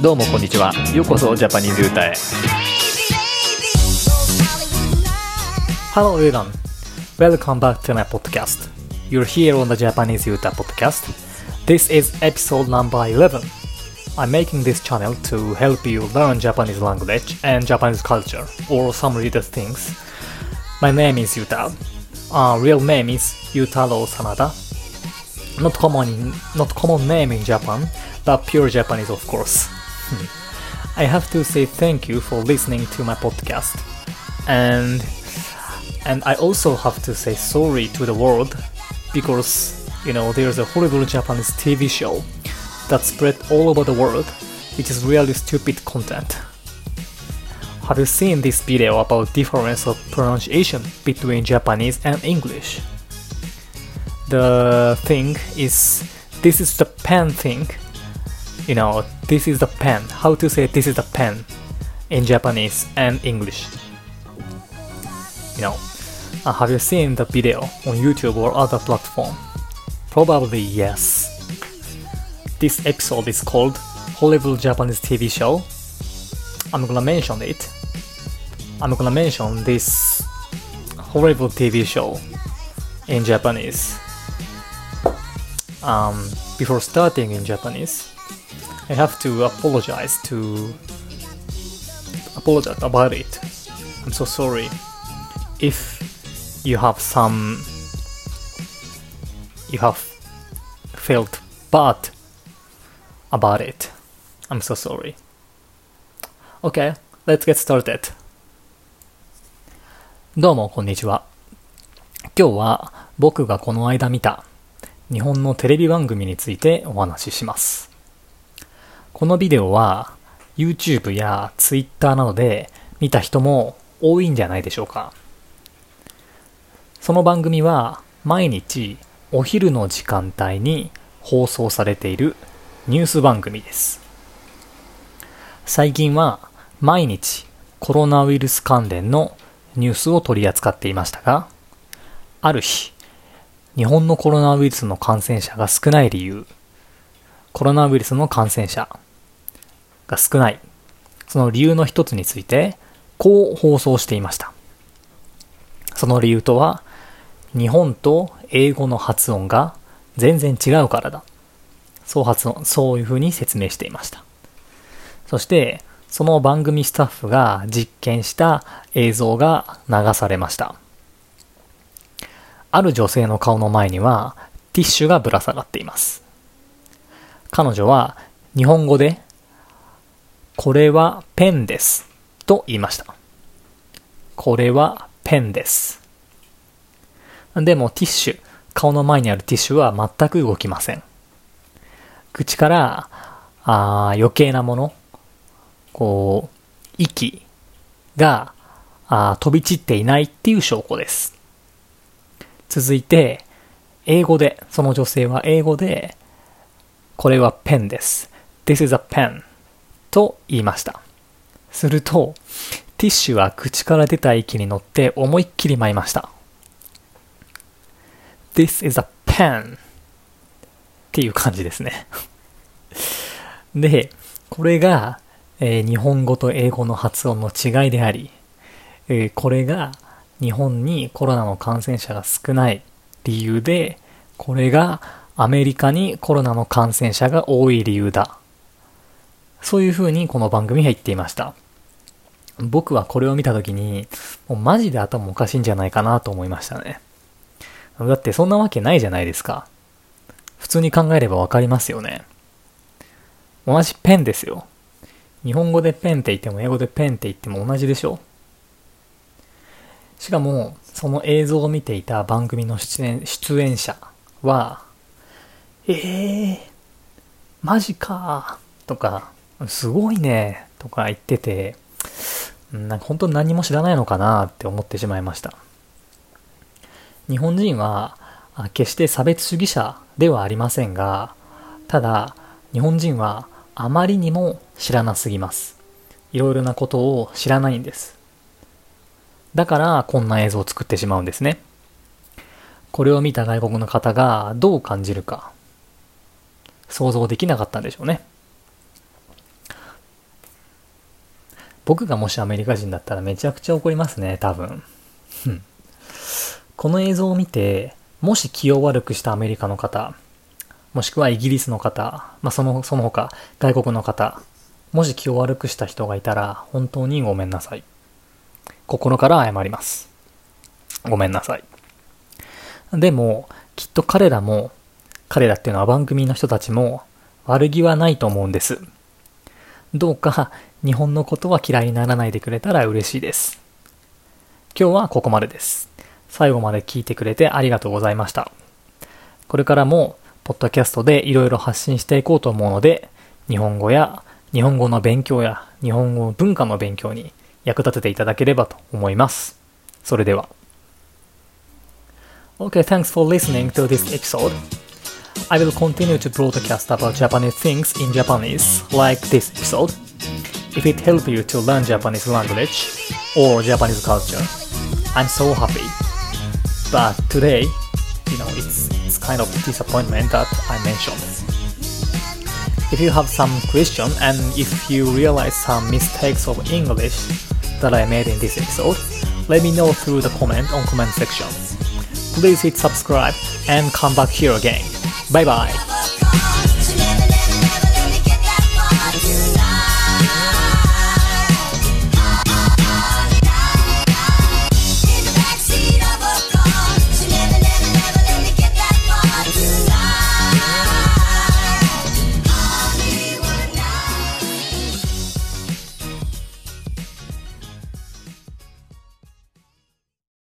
どうもこんにちはようこそジャパニーズ歌へ Hello everyone Welcome back to my podcast You're here on the Japanese Yuta podcast This is episode number 11 I'm making this channel to help you learn Japanese language and Japanese culture or some related things My name is Yuta uh, Real name is Yutaro Sanada Not common, in, not common name in Japan but pure Japanese of course I have to say thank you for listening to my podcast. And and I also have to say sorry to the world because you know there's a horrible Japanese TV show that spread all over the world which is really stupid content. Have you seen this video about difference of pronunciation between Japanese and English? The thing is this is the pen thing you know, this is the pen. How to say this is the pen in Japanese and English. You know, uh, have you seen the video on YouTube or other platform? Probably yes. This episode is called Horrible Japanese TV Show. I'm gonna mention it. I'm gonna mention this horrible TV show in Japanese. Um, before starting in Japanese, I have to apologize to apologize about it. I'm so sorry if you have some you have felt bad about it. I'm so sorry. Okay, let's get started. どうもこんにちは。今日は僕がこの間見た日本のテレビ番組についてお話しします。このビデオは YouTube や Twitter などで見た人も多いんじゃないでしょうか。その番組は毎日お昼の時間帯に放送されているニュース番組です。最近は毎日コロナウイルス関連のニュースを取り扱っていましたが、ある日、日本のコロナウイルスの感染者が少ない理由、コロナウイルスの感染者が少ない。その理由の一つについて、こう放送していました。その理由とは、日本と英語の発音が全然違うからだ。そう発音、そういうふうに説明していました。そして、その番組スタッフが実験した映像が流されました。ある女性の顔の前にはティッシュがぶら下がっています。彼女は日本語でこれはペンです。と言いました。これはペンです。でもティッシュ、顔の前にあるティッシュは全く動きません。口からあ余計なもの、こう、息があ飛び散っていないっていう証拠です。続いて、英語で、その女性は英語で、これはペンです。This is a pen. と言いました。すると、ティッシュは口から出た息に乗って思いっきり舞いました。This is a pen っていう感じですね。で、これが、えー、日本語と英語の発音の違いであり、えー、これが日本にコロナの感染者が少ない理由で、これがアメリカにコロナの感染者が多い理由だそういう風にこの番組は言っていました。僕はこれを見た時に、もうマジで頭おかしいんじゃないかなと思いましたね。だってそんなわけないじゃないですか。普通に考えればわかりますよね。同じペンですよ。日本語でペンって言っても英語でペンって言っても同じでしょしかも、その映像を見ていた番組の出演出演者は、えー、マジかとか、すごいね、とか言ってて、なんか本当に何も知らないのかなって思ってしまいました。日本人は決して差別主義者ではありませんが、ただ日本人はあまりにも知らなすぎます。いろいろなことを知らないんです。だからこんな映像を作ってしまうんですね。これを見た外国の方がどう感じるか想像できなかったんでしょうね。僕がもしアメリカ人だったらめちゃくちゃ怒りますね、多分。この映像を見て、もし気を悪くしたアメリカの方、もしくはイギリスの方、まあ、その、その他、外国の方、もし気を悪くした人がいたら、本当にごめんなさい。心から謝ります。ごめんなさい。でも、きっと彼らも、彼らっていうのは番組の人たちも、悪気はないと思うんです。どうか、日本のことは嫌いにならないでくれたら嬉しいです。今日はここまでです。最後まで聞いてくれてありがとうございました。これからも、ポッドキャストでいろいろ発信していこうと思うので、日本語や日本語の勉強や日本語文化の勉強に役立てていただければと思います。それでは。Okay, thanks for listening to this episode. I will continue to broadcast about Japanese things in Japanese, like this episode. If it helps you to learn Japanese language or Japanese culture, I'm so happy. But today, you know, it's, it's kind of disappointment that I mentioned. If you have some question and if you realize some mistakes of English that I made in this episode, let me know through the comment on comment section. Please hit subscribe and come back here again. Bye bye.